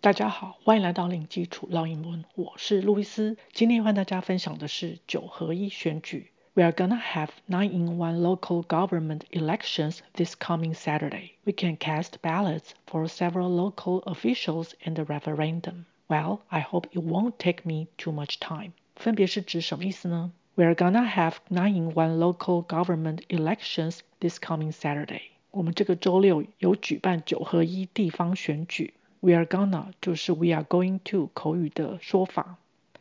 大家好，欢迎来到零基础绕英文，我是路易斯。今天和大家分享的是九合一选举。We are gonna have nine-in-one local government elections this coming Saturday. We can cast ballots for several local officials and a referendum. Well, I hope it won't take me too much time. 分别是指什么意思呢？We are gonna have nine-in-one local government elections this coming Saturday. 我们这个周六有举办九合一地方选举。 We are gonna 就是 we are going to 口语的说法。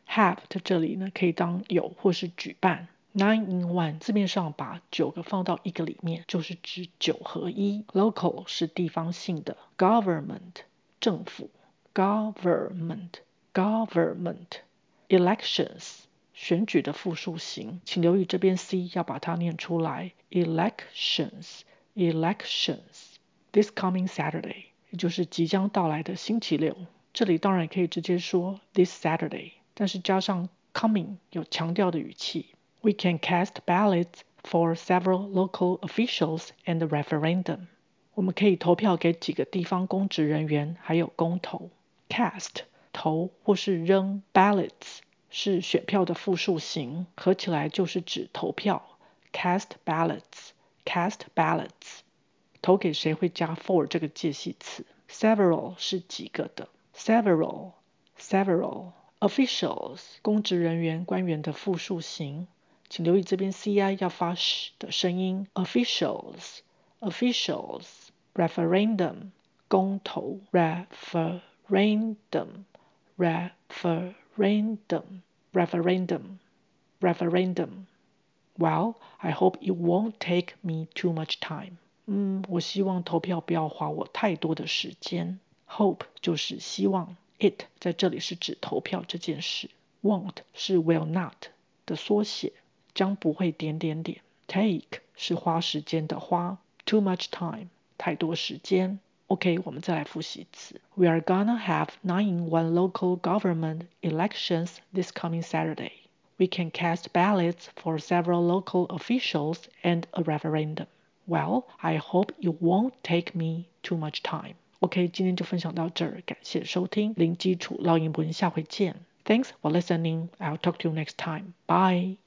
Have 在这里呢可以当有或是举办。Nine in one 字面上把九个放到一个里面，就是指九合一。Local 是地方性的，government 政府，government government elections 选举的复数形，请留意这边 c 要把它念出来。Elections elections this coming Saturday。也就是即将到来的星期六。这里当然也可以直接说 this Saturday，但是加上 coming 有强调的语气。We can cast ballots for several local officials and a referendum。我们可以投票给几个地方公职人员，还有公投。Cast 投或是扔，ballots 是选票的复数形，合起来就是指投票。Cast ballots，cast ballots。投给谁会加 for 这个介系词？Several 是几个的，several several officials 公职人员官员的复数形，请留意这边 ci 要发 sh 的声音。Officials officials referendum 公投 referendum referendum referendum referendum Well, I hope it won't take me too much time. 嗯，我希望投票不要花我太多的时间。Hope 就是希望，it 在这里是指投票这件事，won't 是 will not 的缩写，将不会点点点。Take 是花时间的花，too much time 太多时间。OK，我们再来复习一次。We are gonna have nine-in-one local government elections this coming Saturday. We can cast ballots for several local officials and a referendum. Well, I hope it won't take me too much time. OK，今天就分享到这儿，感谢收听零基础绕英文，下回见。Thanks for listening. I'll talk to you next time. Bye.